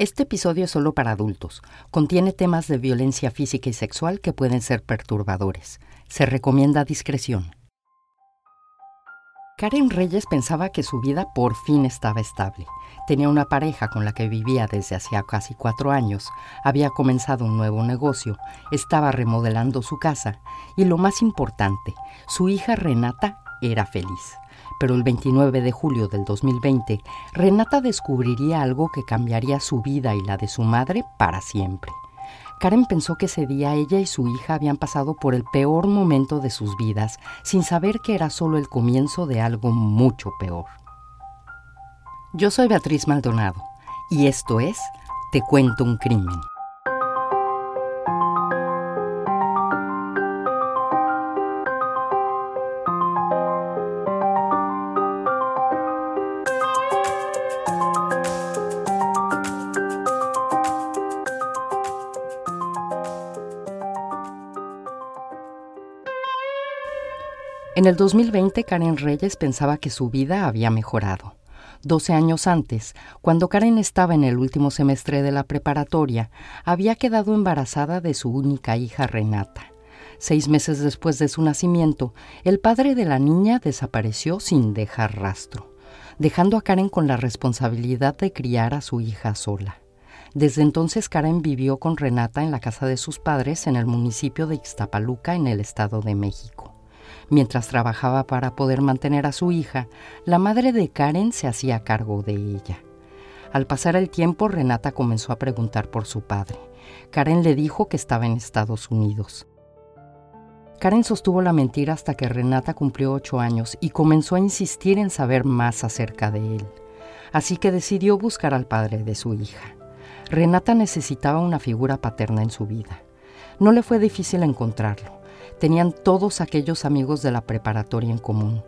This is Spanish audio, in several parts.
Este episodio es solo para adultos. Contiene temas de violencia física y sexual que pueden ser perturbadores. Se recomienda discreción. Karen Reyes pensaba que su vida por fin estaba estable. Tenía una pareja con la que vivía desde hacía casi cuatro años, había comenzado un nuevo negocio, estaba remodelando su casa y lo más importante, su hija Renata era feliz pero el 29 de julio del 2020, Renata descubriría algo que cambiaría su vida y la de su madre para siempre. Karen pensó que ese día ella y su hija habían pasado por el peor momento de sus vidas, sin saber que era solo el comienzo de algo mucho peor. Yo soy Beatriz Maldonado y esto es Te cuento un crimen. En el 2020, Karen Reyes pensaba que su vida había mejorado. Doce años antes, cuando Karen estaba en el último semestre de la preparatoria, había quedado embarazada de su única hija Renata. Seis meses después de su nacimiento, el padre de la niña desapareció sin dejar rastro, dejando a Karen con la responsabilidad de criar a su hija sola. Desde entonces Karen vivió con Renata en la casa de sus padres en el municipio de Ixtapaluca, en el Estado de México. Mientras trabajaba para poder mantener a su hija, la madre de Karen se hacía cargo de ella. Al pasar el tiempo, Renata comenzó a preguntar por su padre. Karen le dijo que estaba en Estados Unidos. Karen sostuvo la mentira hasta que Renata cumplió ocho años y comenzó a insistir en saber más acerca de él. Así que decidió buscar al padre de su hija. Renata necesitaba una figura paterna en su vida. No le fue difícil encontrarlo. Tenían todos aquellos amigos de la preparatoria en común.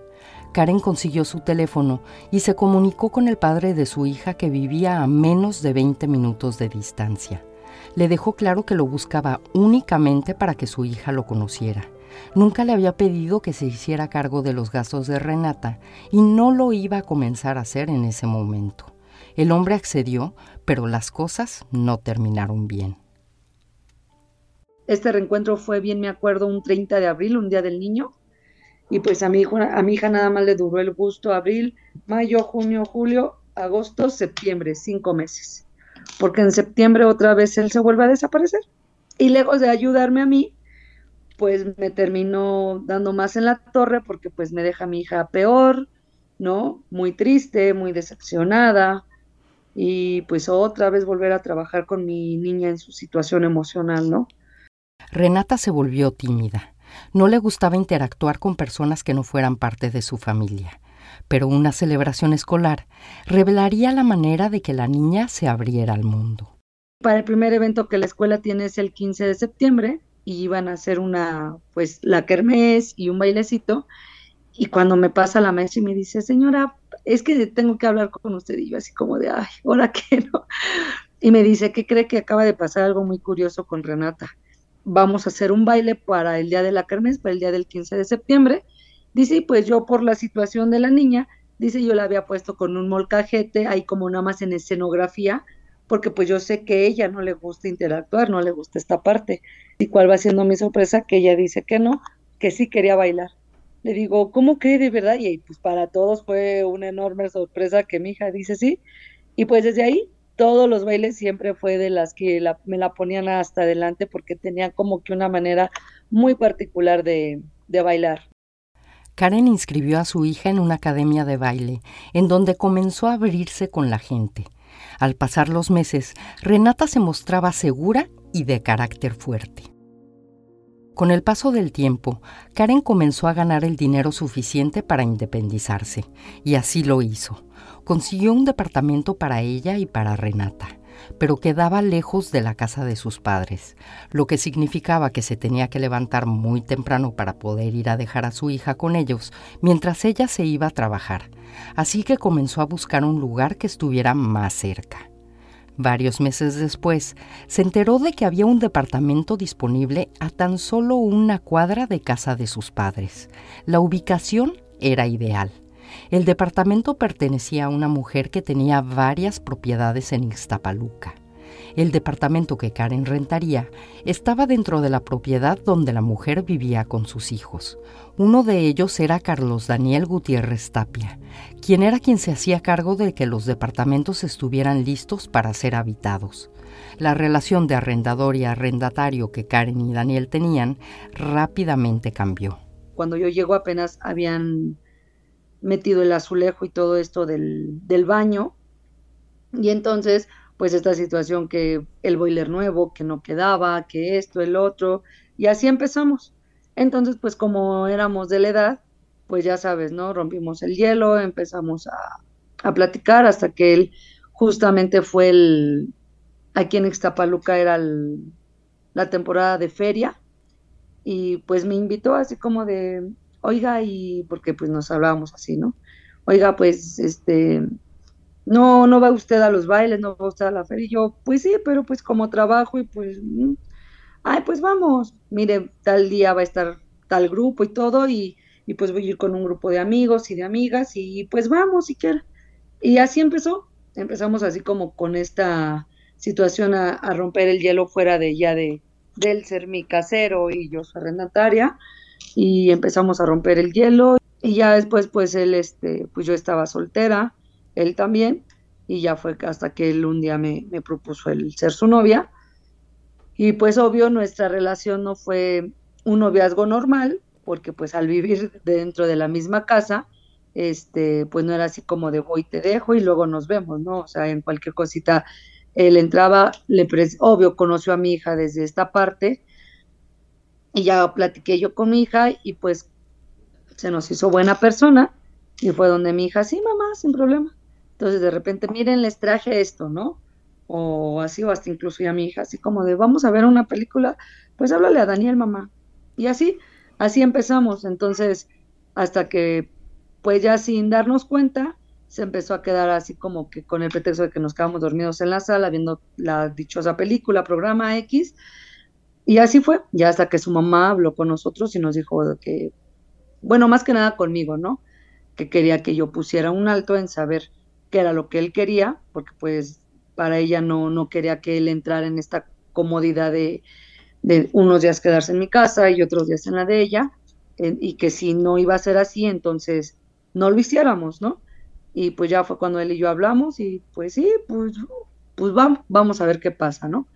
Karen consiguió su teléfono y se comunicó con el padre de su hija que vivía a menos de 20 minutos de distancia. Le dejó claro que lo buscaba únicamente para que su hija lo conociera. Nunca le había pedido que se hiciera cargo de los gastos de Renata y no lo iba a comenzar a hacer en ese momento. El hombre accedió, pero las cosas no terminaron bien. Este reencuentro fue bien, me acuerdo, un 30 de abril, un día del niño. Y pues a mi, hija nada más le duró el gusto abril, mayo, junio, julio, agosto, septiembre, cinco meses. Porque en septiembre otra vez él se vuelve a desaparecer. Y lejos de ayudarme a mí, pues me terminó dando más en la torre porque pues me deja a mi hija peor, ¿no? Muy triste, muy decepcionada y pues otra vez volver a trabajar con mi niña en su situación emocional, ¿no? Renata se volvió tímida. No le gustaba interactuar con personas que no fueran parte de su familia, pero una celebración escolar revelaría la manera de que la niña se abriera al mundo. Para el primer evento que la escuela tiene es el 15 de septiembre y iban a hacer una, pues, la kermés y un bailecito. Y cuando me pasa la maestra y me dice, señora, es que tengo que hablar con usted. Y yo así como de, ay, ¿ahora qué no? Y me dice que cree que acaba de pasar algo muy curioso con Renata vamos a hacer un baile para el día de la Kermés, para el día del 15 de septiembre. Dice, pues yo por la situación de la niña, dice, yo la había puesto con un molcajete, ahí como nada más en escenografía, porque pues yo sé que ella no le gusta interactuar, no le gusta esta parte. ¿Y cuál va siendo mi sorpresa? Que ella dice que no, que sí quería bailar. Le digo, ¿cómo cree de verdad? Y pues para todos fue una enorme sorpresa que mi hija dice sí. Y pues desde ahí todos los bailes siempre fue de las que me la ponían hasta adelante porque tenía como que una manera muy particular de, de bailar. Karen inscribió a su hija en una academia de baile, en donde comenzó a abrirse con la gente. Al pasar los meses, Renata se mostraba segura y de carácter fuerte. Con el paso del tiempo, Karen comenzó a ganar el dinero suficiente para independizarse, y así lo hizo consiguió un departamento para ella y para Renata, pero quedaba lejos de la casa de sus padres, lo que significaba que se tenía que levantar muy temprano para poder ir a dejar a su hija con ellos, mientras ella se iba a trabajar, así que comenzó a buscar un lugar que estuviera más cerca. Varios meses después, se enteró de que había un departamento disponible a tan solo una cuadra de casa de sus padres. La ubicación era ideal. El departamento pertenecía a una mujer que tenía varias propiedades en Ixtapaluca. El departamento que Karen rentaría estaba dentro de la propiedad donde la mujer vivía con sus hijos. Uno de ellos era Carlos Daniel Gutiérrez Tapia, quien era quien se hacía cargo de que los departamentos estuvieran listos para ser habitados. La relación de arrendador y arrendatario que Karen y Daniel tenían rápidamente cambió. Cuando yo llego apenas habían metido el azulejo y todo esto del, del baño. Y entonces, pues esta situación que el boiler nuevo, que no quedaba, que esto, el otro, y así empezamos. Entonces, pues como éramos de la edad, pues ya sabes, ¿no? Rompimos el hielo, empezamos a, a platicar hasta que él justamente fue el, aquí en Ixtapaluca era la temporada de feria, y pues me invitó así como de, oiga, y porque pues nos hablábamos así, ¿no? Oiga, pues, este, no, no va usted a los bailes, no va usted a la feria. Y yo, pues sí, pero pues como trabajo y pues, mm, ay, pues vamos, mire, tal día va a estar tal grupo y todo, y, y pues voy a ir con un grupo de amigos y de amigas, y pues vamos si quiere. Y así empezó, empezamos así como con esta situación a, a romper el hielo fuera de ya de, del ser mi casero y yo su arrendataria y empezamos a romper el hielo. Y ya después pues él este pues yo estaba soltera él también y ya fue hasta que él un día me, me propuso el ser su novia. Y pues obvio nuestra relación no fue un noviazgo normal porque pues al vivir dentro de la misma casa este pues no era así como de voy te dejo y luego nos vemos no o sea en cualquier cosita él entraba le obvio conoció a mi hija desde esta parte y ya platiqué yo con mi hija y pues se nos hizo buena persona y fue donde mi hija, sí, mamá, sin problema. Entonces de repente, miren, les traje esto, ¿no? O así, o hasta incluso ya mi hija, así como de, vamos a ver una película, pues háblale a Daniel, mamá. Y así, así empezamos. Entonces, hasta que, pues ya sin darnos cuenta, se empezó a quedar así como que con el pretexto de que nos quedamos dormidos en la sala viendo la dichosa película, programa X, y así fue, ya hasta que su mamá habló con nosotros y nos dijo que, bueno, más que nada conmigo, ¿no? Que quería que yo pusiera un alto en saber qué era lo que él quería, porque pues para ella no, no quería que él entrara en esta comodidad de, de unos días quedarse en mi casa y otros días en la de ella, y que si no iba a ser así, entonces no lo hiciéramos, ¿no? Y pues ya fue cuando él y yo hablamos y pues sí, pues, pues vamos, vamos a ver qué pasa, ¿no?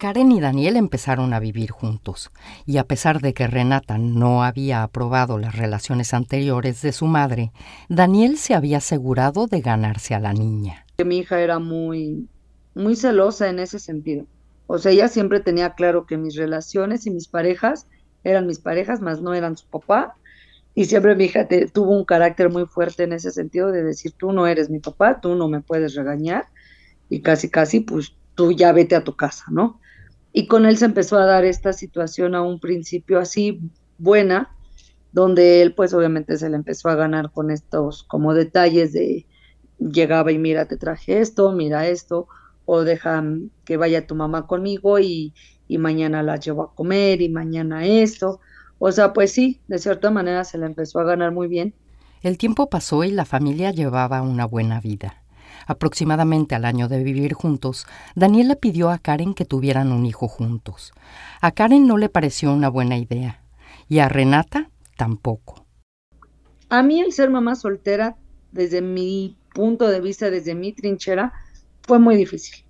Karen y Daniel empezaron a vivir juntos, y a pesar de que Renata no había aprobado las relaciones anteriores de su madre, Daniel se había asegurado de ganarse a la niña. Mi hija era muy, muy celosa en ese sentido. O sea, ella siempre tenía claro que mis relaciones y mis parejas eran mis parejas, más no eran su papá. Y siempre mi hija tuvo un carácter muy fuerte en ese sentido de decir, tú no eres mi papá, tú no me puedes regañar. Y casi, casi, pues tú ya vete a tu casa, ¿no? Y con él se empezó a dar esta situación a un principio así buena, donde él pues obviamente se le empezó a ganar con estos como detalles de llegaba y mira, te traje esto, mira esto, o deja que vaya tu mamá conmigo y, y mañana la llevo a comer y mañana esto. O sea, pues sí, de cierta manera se le empezó a ganar muy bien. El tiempo pasó y la familia llevaba una buena vida. Aproximadamente al año de vivir juntos, Daniel le pidió a Karen que tuvieran un hijo juntos. A Karen no le pareció una buena idea y a Renata tampoco. A mí el ser mamá soltera, desde mi punto de vista, desde mi trinchera, fue muy difícil.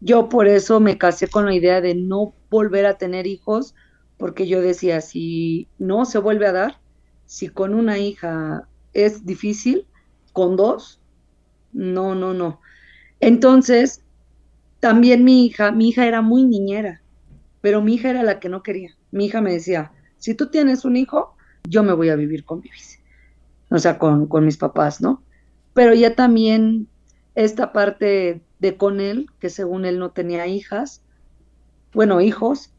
Yo por eso me casé con la idea de no volver a tener hijos, porque yo decía, si no se vuelve a dar, si con una hija es difícil, con dos no, no, no. Entonces, también mi hija, mi hija era muy niñera, pero mi hija era la que no quería. Mi hija me decía, si tú tienes un hijo, yo me voy a vivir con Vivis. O sea, con, con mis papás, ¿no? Pero ya también esta parte de con él, que según él no tenía hijas, bueno, hijos,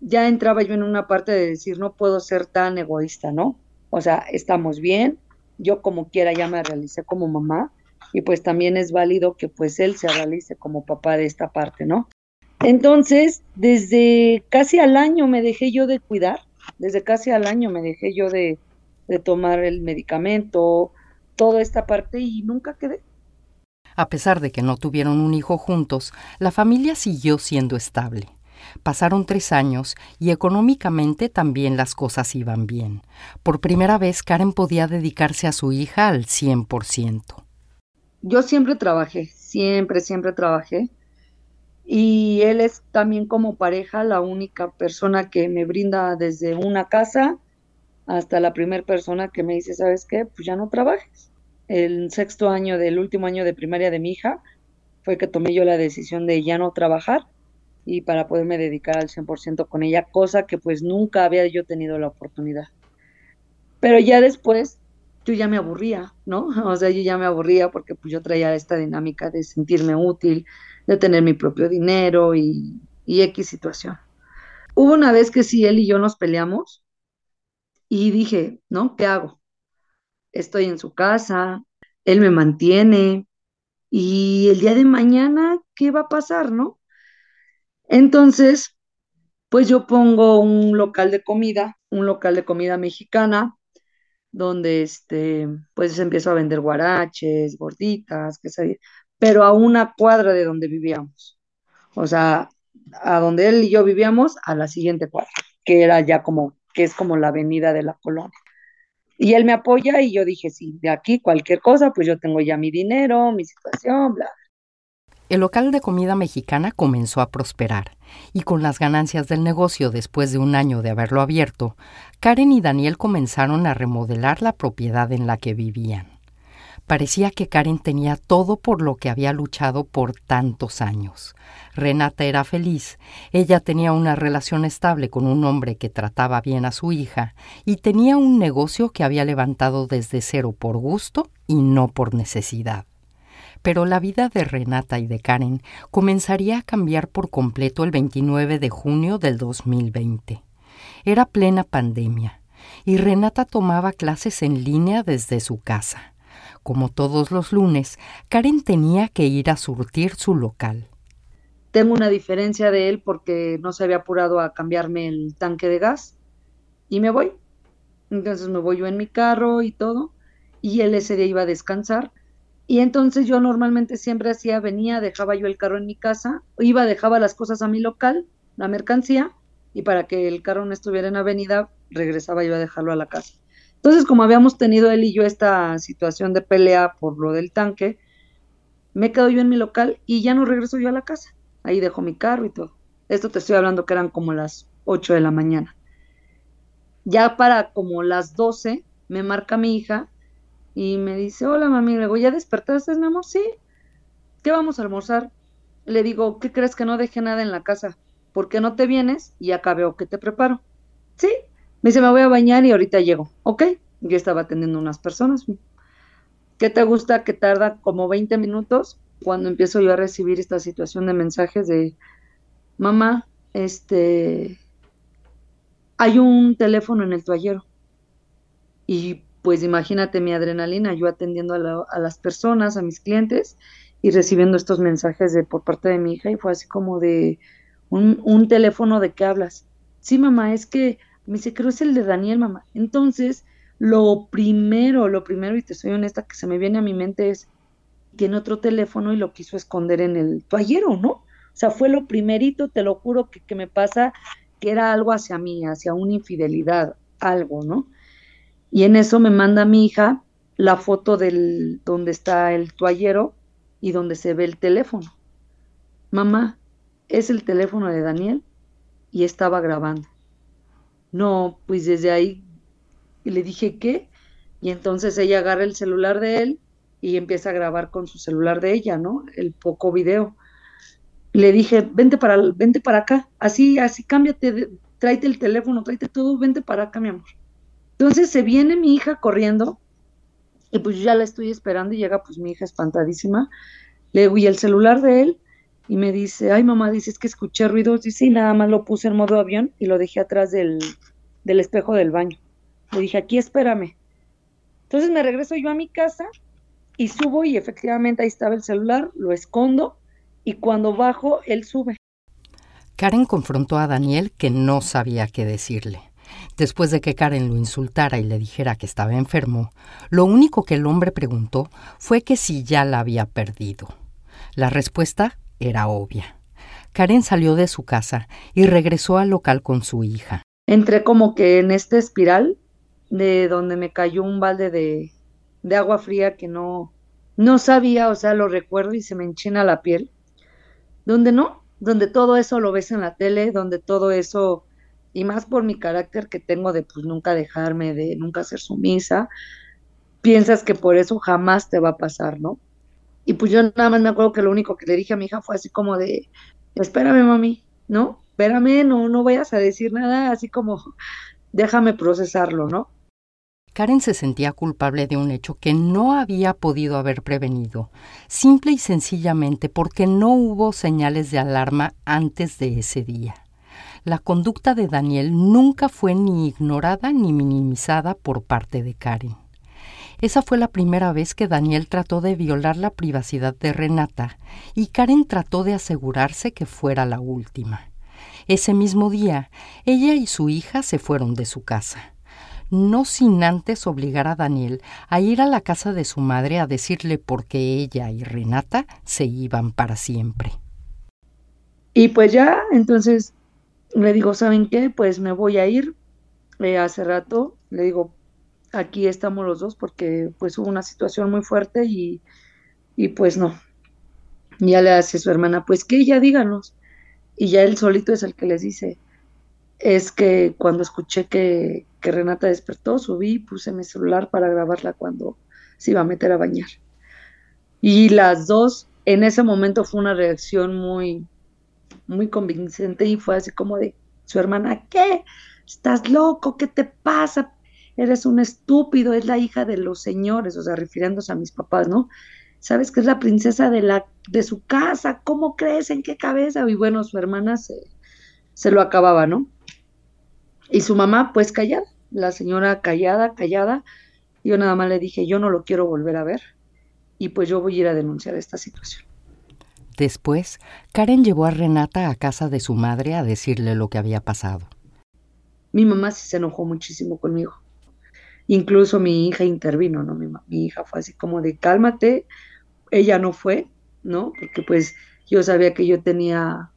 ya entraba yo en una parte de decir, no puedo ser tan egoísta, ¿no? O sea, estamos bien, yo como quiera ya me realicé como mamá, y pues también es válido que pues él se realice como papá de esta parte, ¿no? Entonces, desde casi al año me dejé yo de cuidar, desde casi al año me dejé yo de, de tomar el medicamento, toda esta parte y nunca quedé. A pesar de que no tuvieron un hijo juntos, la familia siguió siendo estable. Pasaron tres años y económicamente también las cosas iban bien. Por primera vez Karen podía dedicarse a su hija al 100%. Yo siempre trabajé, siempre, siempre trabajé. Y él es también como pareja la única persona que me brinda desde una casa hasta la primera persona que me dice, ¿sabes qué? Pues ya no trabajes. El sexto año del último año de primaria de mi hija fue que tomé yo la decisión de ya no trabajar y para poderme dedicar al 100% con ella, cosa que pues nunca había yo tenido la oportunidad. Pero ya después yo ya me aburría, ¿no? O sea, yo ya me aburría porque pues yo traía esta dinámica de sentirme útil, de tener mi propio dinero y, y X situación. Hubo una vez que sí, él y yo nos peleamos y dije, ¿no? ¿Qué hago? Estoy en su casa, él me mantiene y el día de mañana, ¿qué va a pasar, no? Entonces, pues yo pongo un local de comida, un local de comida mexicana, donde este, pues empiezo a vender guaraches, gorditas, pero a una cuadra de donde vivíamos. O sea, a donde él y yo vivíamos, a la siguiente cuadra, que era ya como, que es como la avenida de la colonia. Y él me apoya y yo dije, sí, de aquí cualquier cosa, pues yo tengo ya mi dinero, mi situación, bla, el local de comida mexicana comenzó a prosperar, y con las ganancias del negocio después de un año de haberlo abierto, Karen y Daniel comenzaron a remodelar la propiedad en la que vivían. Parecía que Karen tenía todo por lo que había luchado por tantos años. Renata era feliz, ella tenía una relación estable con un hombre que trataba bien a su hija y tenía un negocio que había levantado desde cero por gusto y no por necesidad pero la vida de Renata y de Karen comenzaría a cambiar por completo el 29 de junio del 2020. Era plena pandemia, y Renata tomaba clases en línea desde su casa. Como todos los lunes, Karen tenía que ir a surtir su local. Tengo una diferencia de él porque no se había apurado a cambiarme el tanque de gas y me voy. Entonces me voy yo en mi carro y todo, y él ese día iba a descansar y entonces yo normalmente siempre hacía, venía, dejaba yo el carro en mi casa, iba, dejaba las cosas a mi local, la mercancía, y para que el carro no estuviera en avenida, regresaba yo a dejarlo a la casa. Entonces, como habíamos tenido él y yo esta situación de pelea por lo del tanque, me quedo yo en mi local y ya no regreso yo a la casa. Ahí dejo mi carro y todo. Esto te estoy hablando que eran como las 8 de la mañana. Ya para como las 12 me marca mi hija y me dice, hola mami, le digo, ¿ya despertaste, mi amor? Sí. ¿Qué vamos a almorzar? Le digo, ¿qué crees que no deje nada en la casa? ¿Por qué no te vienes? Y acá veo que te preparo. Sí. Me dice, me voy a bañar y ahorita llego. Ok. Yo estaba atendiendo unas personas. ¿Qué te gusta que tarda como 20 minutos cuando empiezo yo a recibir esta situación de mensajes de mamá, este, hay un teléfono en el toallero. Y pues imagínate mi adrenalina, yo atendiendo a, las personas, a mis clientes y recibiendo estos mensajes de por parte de mi hija y fue así como de un, teléfono de qué hablas. Sí, mamá, es que me dice, creo es el de Daniel, mamá. Entonces, lo primero, lo primero, y te soy honesta, que se me viene a mi mente es, tiene otro teléfono y lo quiso esconder en el toallero, ¿no? O sea, fue lo primerito, te lo juro, que, que me pasa, que era algo hacia mí, hacia una infidelidad, algo, ¿no? Y en eso me manda mi hija la foto del donde está el toallero y donde se ve el teléfono. Mamá, es el teléfono de Daniel y estaba grabando. No, pues desde ahí le dije qué y entonces ella agarra el celular de él y empieza a grabar con su celular de ella, ¿no? El poco video. Le dije, vente para, vente para acá, así, así, cámbiate, tráete el teléfono, tráete todo, vente para acá, mi amor. Entonces se viene mi hija corriendo y pues yo ya la estoy esperando y llega pues mi hija espantadísima. Le digo, ¿y el celular de él? Y me dice, ay mamá, dices que escuché ruidos. Dice, sí, nada más lo puse en modo avión y lo dejé atrás del, del espejo del baño. Le dije, aquí espérame. Entonces me regreso yo a mi casa y subo y efectivamente ahí estaba el celular, lo escondo y cuando bajo, él sube. Karen confrontó a Daniel que no sabía qué decirle. Después de que Karen lo insultara y le dijera que estaba enfermo, lo único que el hombre preguntó fue que si ya la había perdido. La respuesta era obvia. Karen salió de su casa y regresó al local con su hija. Entré como que en esta espiral de donde me cayó un balde de, de agua fría que no, no sabía, o sea, lo recuerdo y se me enchina la piel. Donde no, donde todo eso lo ves en la tele, donde todo eso, y más por mi carácter que tengo de pues nunca dejarme, de nunca ser sumisa, piensas que por eso jamás te va a pasar, ¿no? Y pues yo nada más me acuerdo que lo único que le dije a mi hija fue así como de, espérame mami, ¿no? Espérame, no, no vayas a decir nada, así como déjame procesarlo, ¿no? Karen se sentía culpable de un hecho que no había podido haber prevenido, simple y sencillamente porque no hubo señales de alarma antes de ese día. La conducta de Daniel nunca fue ni ignorada ni minimizada por parte de Karen. Esa fue la primera vez que Daniel trató de violar la privacidad de Renata y Karen trató de asegurarse que fuera la última. Ese mismo día, ella y su hija se fueron de su casa no sin antes obligar a Daniel a ir a la casa de su madre a decirle por qué ella y Renata se iban para siempre. Y pues ya, entonces le digo, ¿saben qué? Pues me voy a ir. Eh, hace rato le digo, aquí estamos los dos porque pues hubo una situación muy fuerte y, y pues no. Ya le hace su hermana, pues que ella díganos. Y ya él solito es el que les dice, es que cuando escuché que, que Renata despertó, subí puse mi celular para grabarla cuando se iba a meter a bañar. Y las dos, en ese momento fue una reacción muy, muy convincente y fue así como de su hermana, ¿qué? ¿Estás loco? ¿Qué te pasa? Eres un estúpido, es la hija de los señores, o sea, refiriéndose a mis papás, ¿no? Sabes que es la princesa de, la, de su casa, ¿cómo crees? ¿En qué cabeza? Y bueno, su hermana se, se lo acababa, ¿no? Y su mamá, pues callada, la señora callada, callada. Yo nada más le dije, yo no lo quiero volver a ver y pues yo voy a ir a denunciar esta situación. Después, Karen llevó a Renata a casa de su madre a decirle lo que había pasado. Mi mamá sí se enojó muchísimo conmigo. Incluso mi hija intervino, ¿no? Mi, hija fue así como de cálmate, ella no fue, ¿no? Porque pues yo sabía que yo tenía,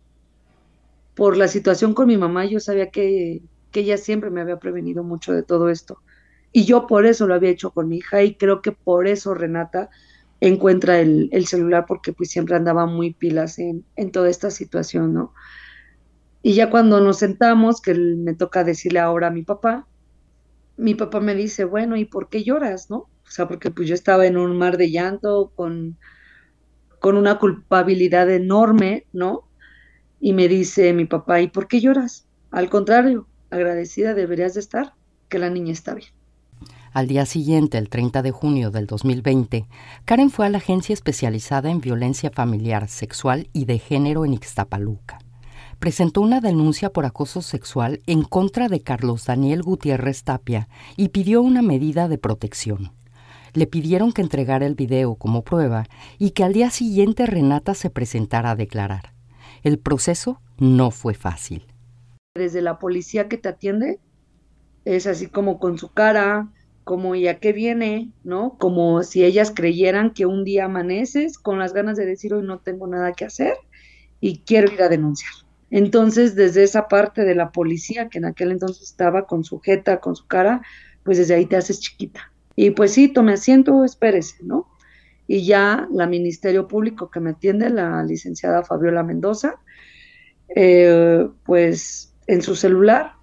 por la situación con mi mamá, yo sabía que que ella siempre me había prevenido mucho de todo esto. Y yo por eso lo había hecho con mi hija y creo que por eso Renata encuentra el, celular porque pues siempre andaba muy pilas en, en, toda esta situación, ¿no? Y ya cuando nos sentamos, que me toca decirle ahora a mi papá, mi papá me dice, bueno, ¿y por qué lloras, no? O sea, porque pues yo estaba en un mar de llanto con, con una culpabilidad enorme, ¿no? Y me dice mi papá, ¿y por qué lloras? Al contrario, agradecida deberías de estar que la niña está bien. Al día siguiente, el 30 de junio del 2020, Karen fue a la agencia especializada en violencia familiar, sexual y de género en Ixtapaluca. Presentó una denuncia por acoso sexual en contra de Carlos Daniel Gutiérrez Tapia y pidió una medida de protección. Le pidieron que entregara el video como prueba y que al día siguiente Renata se presentara a declarar. El proceso no fue fácil desde la policía que te atiende, es así como con su cara, como ya que viene, ¿no? Como si ellas creyeran que un día amaneces con las ganas de decir hoy no tengo nada que hacer y quiero ir a denunciar. Entonces, desde esa parte de la policía, que en aquel entonces estaba con su jeta, con su cara, pues desde ahí te haces chiquita. Y pues sí, tome asiento, espérese, ¿no? Y ya la Ministerio Público que me atiende, la licenciada Fabiola Mendoza, eh, pues en su celular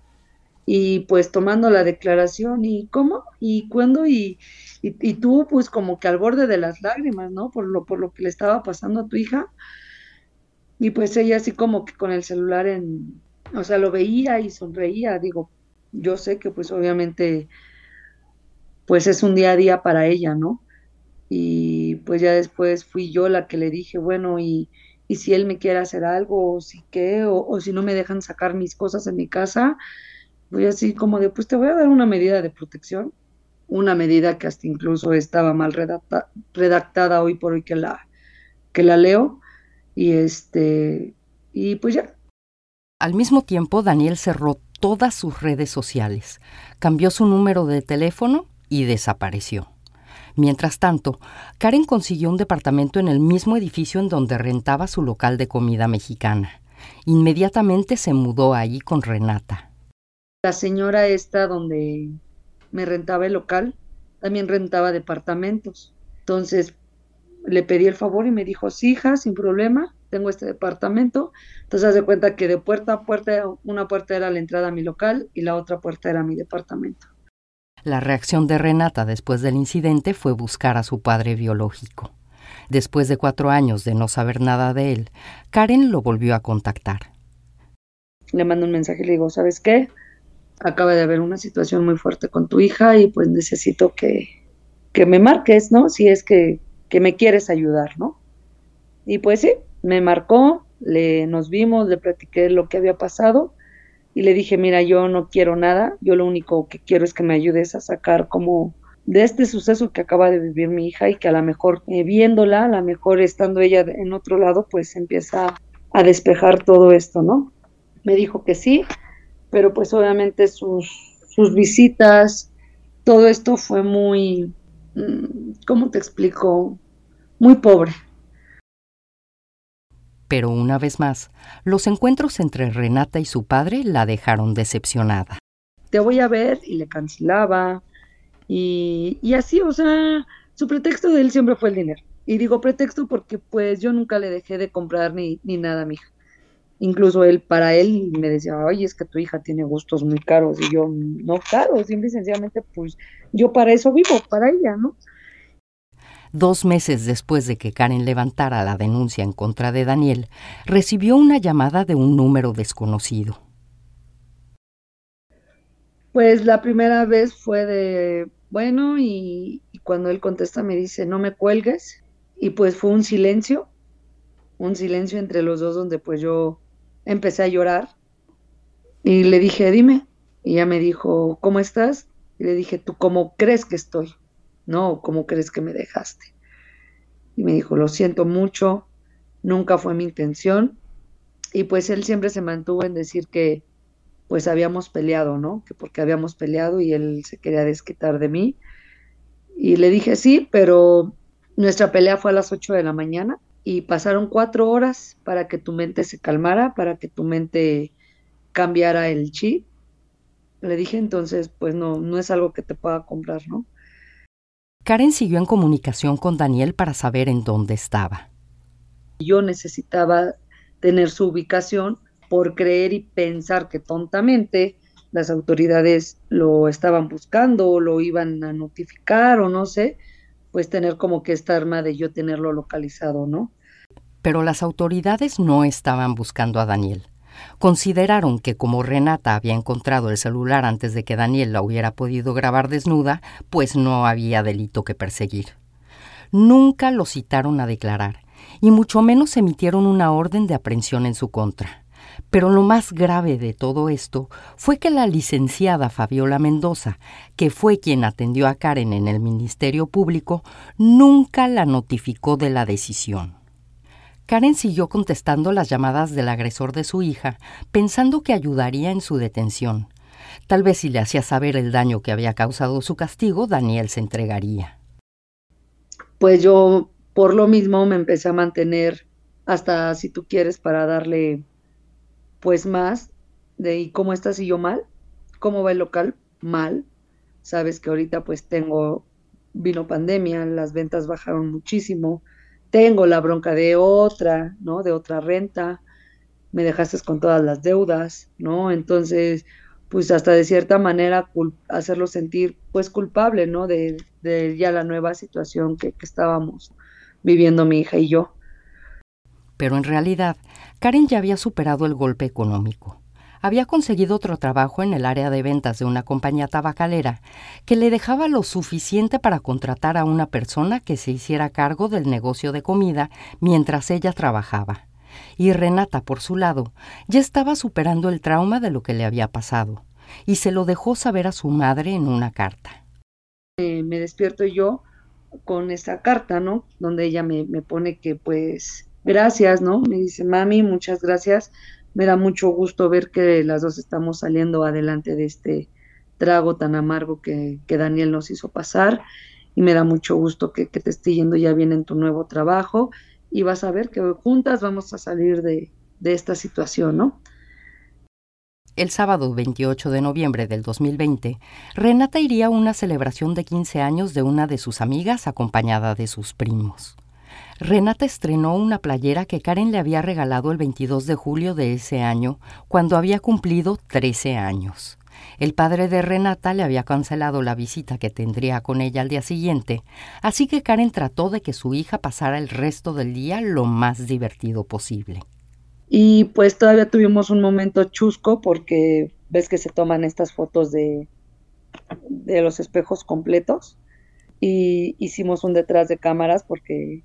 y pues tomando la declaración y cómo y cuándo y, y, tú pues como que al borde de las lágrimas, ¿no? Por lo, por lo que le estaba pasando a tu hija. Y pues ella así como que con el celular en, o sea, lo veía y sonreía, digo, yo sé que pues obviamente pues es un día a día para ella, ¿no? Y pues ya después fui yo la que le dije, bueno, y, y si él me quiere hacer algo, o si qué, o, si no me dejan sacar mis cosas en mi casa, voy así como de, pues te voy a dar una medida de protección, una medida que hasta incluso estaba mal redactada hoy por hoy que la, que la leo, y este, y pues ya. Al mismo tiempo, Daniel cerró todas sus redes sociales, cambió su número de teléfono y desapareció. Mientras tanto, Karen consiguió un departamento en el mismo edificio en donde rentaba su local de comida mexicana. Inmediatamente se mudó allí con Renata. La señora esta donde me rentaba el local, también rentaba departamentos. Entonces le pedí el favor y me dijo, sí, hija, sin problema, tengo este departamento. Entonces haz de cuenta que de puerta a puerta, una puerta era la entrada a mi local y la otra puerta era mi departamento. La reacción de Renata después del incidente fue buscar a su padre biológico. Después de cuatro años de no saber nada de él, Karen lo volvió a contactar. Le mando un mensaje y le digo, ¿sabes qué? Acaba de haber una situación muy fuerte con tu hija y pues necesito que, que me marques, ¿no? Si es que, que me quieres ayudar, ¿no? Y pues sí, me marcó, le, nos vimos, le platiqué lo que había pasado y le dije, mira, yo no quiero nada, yo lo único que quiero es que me ayudes a sacar como de este suceso que acaba de vivir mi hija y que a lo mejor eh, viéndola, a lo mejor estando ella en otro lado, pues empieza a despejar todo esto, ¿no? Me dijo que sí, pero pues obviamente sus, sus visitas, todo esto fue muy, mm, ¿cómo te explico? Muy pobre, pero una vez más, los encuentros entre Renata y su padre la dejaron decepcionada. Te voy a ver y le cancelaba y, y así, o sea, su pretexto de él siempre fue el dinero. Y digo pretexto porque pues yo nunca le dejé de comprar ni, ni nada a mi hija. Incluso él, para él, me decía, oye, es que tu hija tiene gustos muy caros. Y yo, no caros, simple y sencillamente, pues yo para eso vivo, para ella, ¿no? Dos meses después de que Karen levantara la denuncia en contra de Daniel, recibió una llamada de un número desconocido. Pues la primera vez fue de, bueno, y, cuando él contesta me dice, no me cuelgues, y pues fue un silencio, un silencio entre los dos donde pues yo empecé a llorar y le dije, dime, y ella me dijo, ¿cómo estás? Y le dije, ¿tú cómo crees que estoy? ¿no? ¿Cómo crees que me dejaste? Y me dijo, lo siento mucho, nunca fue mi intención. Y pues él siempre se mantuvo en decir que pues habíamos peleado, ¿no? Que porque habíamos peleado y él se quería desquitar de mí. Y le dije, sí, pero nuestra pelea fue a las 8 de la mañana y pasaron cuatro horas para que tu mente se calmara, para que tu mente cambiara el chip. Le dije, entonces, pues no, no es algo que te pueda comprar, ¿no? Karen siguió en comunicación con Daniel para saber en dónde estaba. Yo necesitaba tener su ubicación por creer y pensar que tontamente las autoridades lo estaban buscando o lo iban a notificar o no sé, pues tener como que esta arma de yo tenerlo localizado, ¿no? Pero las autoridades no estaban buscando a Daniel. Consideraron que como Renata había encontrado el celular antes de que Daniel la hubiera podido grabar desnuda, pues no había delito que perseguir. Nunca lo citaron a declarar, y mucho menos emitieron una orden de aprehensión en su contra. Pero lo más grave de todo esto fue que la licenciada Fabiola Mendoza, que fue quien atendió a Karen en el Ministerio Público, nunca la notificó de la decisión. Karen siguió contestando las llamadas del agresor de su hija, pensando que ayudaría en su detención. Tal vez si le hacía saber el daño que había causado su castigo, Daniel se entregaría. Pues yo, por lo mismo, me empecé a mantener hasta, si tú quieres, para darle, pues más de ¿y cómo estás y yo mal? ¿Cómo va el local? Mal. Sabes que ahorita pues tengo, vino pandemia, las ventas bajaron muchísimo, tengo la bronca de otra, ¿no? De otra renta, me dejaste con todas las deudas, ¿no? Entonces, pues hasta de cierta manera hacerlo sentir pues culpable, ¿no? De, de ya la nueva situación que, que estábamos viviendo mi hija y yo. Pero en realidad, Karen ya había superado el golpe económico había conseguido otro trabajo en el área de ventas de una compañía tabacalera que le dejaba lo suficiente para contratar a una persona que se hiciera cargo del negocio de comida mientras ella trabajaba. Y Renata, por su lado, ya estaba superando el trauma de lo que le había pasado, y se lo dejó saber a su madre en una carta. me despierto yo con esa carta, ¿no? Donde ella me, me pone que pues gracias, ¿no? Me dice, mami, muchas gracias Me da mucho gusto ver que las dos estamos saliendo adelante de este trago tan amargo que, que Daniel nos hizo pasar y me da mucho gusto que, que, te esté yendo ya bien en tu nuevo trabajo y vas a ver que juntas vamos a salir de, de esta situación, ¿no? El sábado 28 de noviembre del 2020, Renata iría a una celebración de 15 años de una de sus amigas acompañada de sus primos. Renata estrenó una playera que Karen le había regalado el 22 de julio de ese año, cuando había cumplido 13 años. El padre de Renata le había cancelado la visita que tendría con ella al día siguiente, así que Karen trató de que su hija pasara el resto del día lo más divertido posible. Y pues todavía tuvimos un momento chusco porque ves que se toman estas fotos de, de los espejos completos y hicimos un detrás de cámaras porque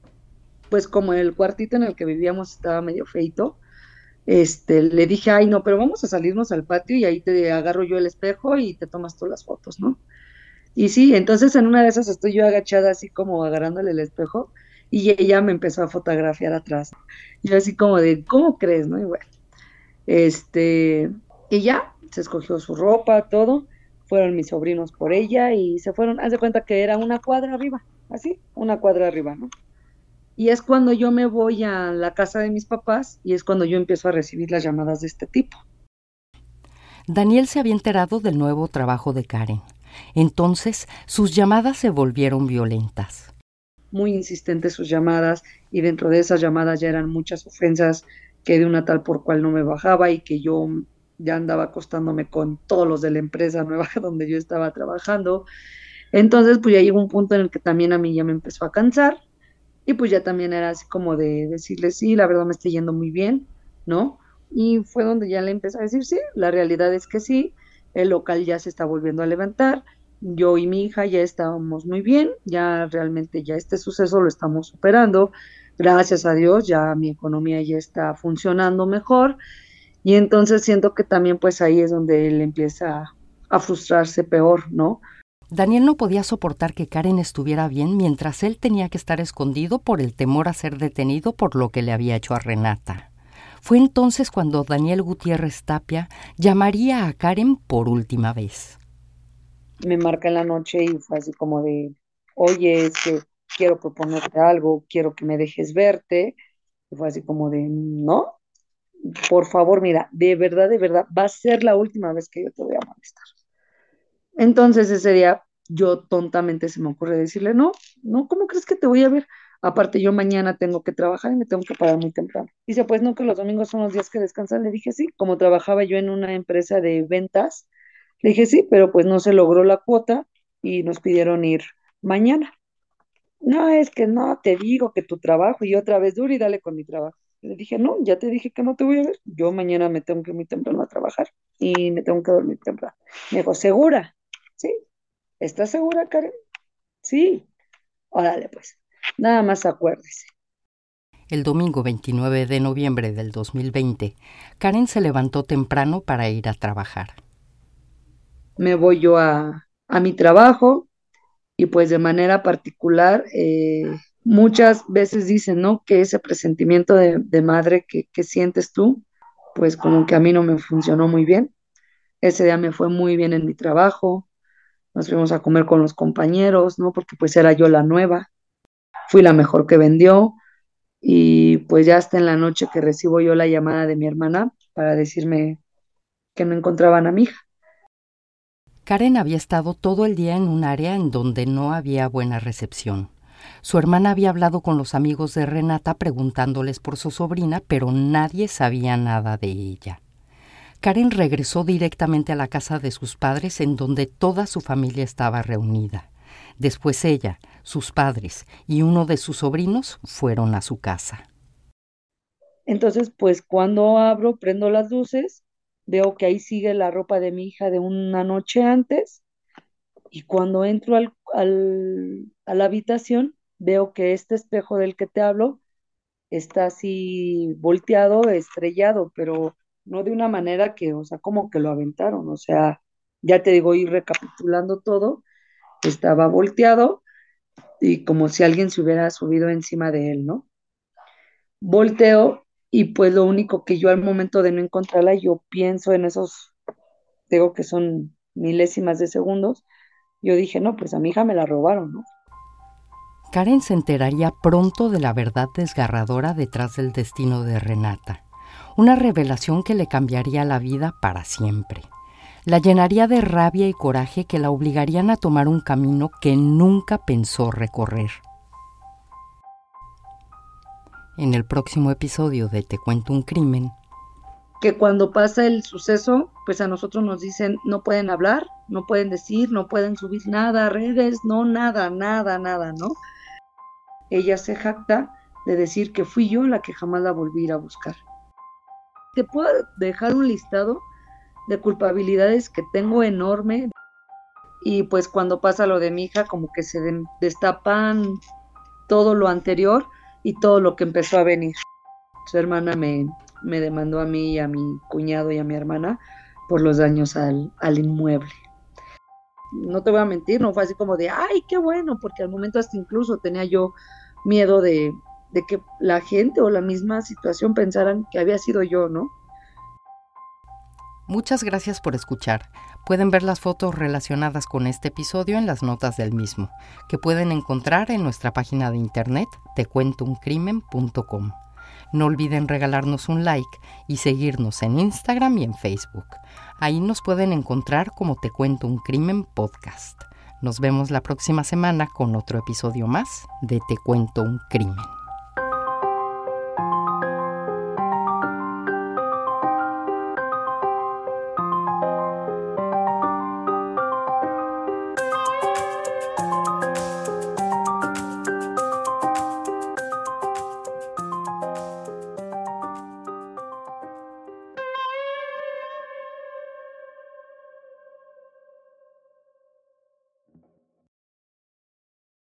pues como el cuartito en el que vivíamos estaba medio feito, este, le dije, ay no, pero vamos a salirnos al patio y ahí te agarro yo el espejo y te tomas tú las fotos, ¿no? Y sí, entonces en una de esas estoy yo agachada así como agarrándole el espejo y ella me empezó a fotografiar atrás. Yo así como de, ¿cómo crees? ¿No? Y bueno, este, y ya, se escogió su ropa, todo, fueron mis sobrinos por ella y se fueron, haz de cuenta que era una cuadra arriba, así, una cuadra arriba, ¿no? Y es cuando yo me voy a la casa de mis papás y es cuando yo empiezo a recibir las llamadas de este tipo. Daniel se había enterado del nuevo trabajo de Karen. Entonces sus llamadas se volvieron violentas muy insistentes sus llamadas y dentro de esas llamadas ya eran muchas ofensas que de una tal por cual no me bajaba y que yo ya andaba acostándome con todos los de la empresa nueva donde yo estaba trabajando. Entonces, pues ya llegó un punto en el que también a mí ya me empezó a cansar y pues ya también era así como de decirle, sí, la verdad me estoy yendo muy bien, ¿no? Y fue donde ya le empecé a decir, sí, la realidad es que sí, el local ya se está volviendo a levantar, yo y mi hija ya estábamos muy bien, ya realmente ya este suceso lo estamos superando, gracias a Dios ya mi economía ya está funcionando mejor y entonces siento que también pues ahí es donde él empieza a frustrarse peor, ¿no? Daniel no podía soportar que Karen estuviera bien mientras él tenía que estar escondido por el temor a ser detenido por lo que le había hecho a Renata. Fue entonces cuando Daniel Gutiérrez Tapia llamaría a Karen por última vez me marca en la noche y fue así como de, oye, es que quiero proponerte algo, quiero que me dejes verte. Y fue así como de, no, por favor, mira, de verdad, de verdad, va a ser la última vez que yo te voy a molestar. Entonces ese día yo tontamente se me ocurre decirle, no, no, ¿cómo crees que te voy a ver? Aparte yo mañana tengo que trabajar y me tengo que parar muy temprano. Dice, pues no, que los domingos son los días que descansan. Le dije, sí, como trabajaba yo en una empresa de ventas, le dije, sí, pero pues no se logró la cuota y nos pidieron ir mañana. No, es que no, te digo que tu trabajo y otra vez duro y dale con mi trabajo. Le dije, no, ya te dije que no te voy a ver. Yo mañana me tengo que ir muy temprano a trabajar y me tengo que dormir temprano. Me dijo, ¿segura? Sí. ¿Estás segura, Karen? Sí. Órale, pues. Nada más acuérdese. El domingo 29 de noviembre del 2020, Karen se levantó temprano para ir a trabajar me voy yo a, mi trabajo y pues de manera particular eh, muchas veces dicen, ¿no? Que ese presentimiento de, madre que, que, sientes tú, pues como que a mí no me funcionó muy bien. Ese día me fue muy bien en mi trabajo, nos fuimos a comer con los compañeros, ¿no? Porque pues era yo la nueva, fui la mejor que vendió y pues ya hasta en la noche que recibo yo la llamada de mi hermana para decirme que no encontraban a mi hija. Karen había estado todo el día en un área en donde no había buena recepción. Su hermana había hablado con los amigos de Renata preguntándoles por su sobrina, pero nadie sabía nada de ella. Karen regresó directamente a la casa de sus padres en donde toda su familia estaba reunida. Después ella, sus padres y uno de sus sobrinos fueron a su casa. Entonces, pues cuando abro, prendo las luces veo que ahí sigue la ropa de mi hija de una noche antes y cuando entro al, a la habitación veo que este espejo del que te hablo está así volteado, estrellado, pero no de una manera que, o sea, como que lo aventaron, o sea, ya te digo, ir recapitulando todo, estaba volteado y como si alguien se hubiera subido encima de él, ¿no? Volteo Y pues lo único que yo al momento de no encontrarla, yo pienso en esos, digo que son milésimas de segundos, yo dije, no, pues a mi hija me la robaron, ¿no? Karen se enteraría pronto de la verdad desgarradora detrás del destino de Renata, una revelación que le cambiaría la vida para siempre. La llenaría de rabia y coraje que la obligarían a tomar un camino que nunca pensó recorrer. En el próximo episodio de Te cuento un crimen, que cuando pasa el suceso, pues a nosotros nos dicen no pueden hablar, no pueden decir, no pueden subir nada a redes, no nada, nada, nada, ¿no? ella se jacta de decir que fui yo la que jamás la volví a buscar. Te puedo dejar un listado de culpabilidades que tengo enorme y pues cuando pasa lo de mi hija como que se destapan todo lo anterior y todo lo que empezó a venir. Su hermana me, me demandó a mí y a mi cuñado y a mi hermana por los daños al, al inmueble no te voy a mentir, no fue así como de, ay, qué bueno, porque al momento hasta incluso tenía yo miedo de, de que la gente o la misma situación pensaran que había sido yo, ¿no? Muchas gracias por escuchar. Pueden ver las fotos relacionadas con este episodio en las notas del mismo, que pueden encontrar en nuestra página de internet tecuentoucrimen.com. No olviden regalarnos un like y seguirnos en Instagram y en Facebook. Ahí nos pueden encontrar como Te Cuento un Crimen Podcast. Nos vemos la próxima semana con otro episodio más de Te Cuento un Crimen.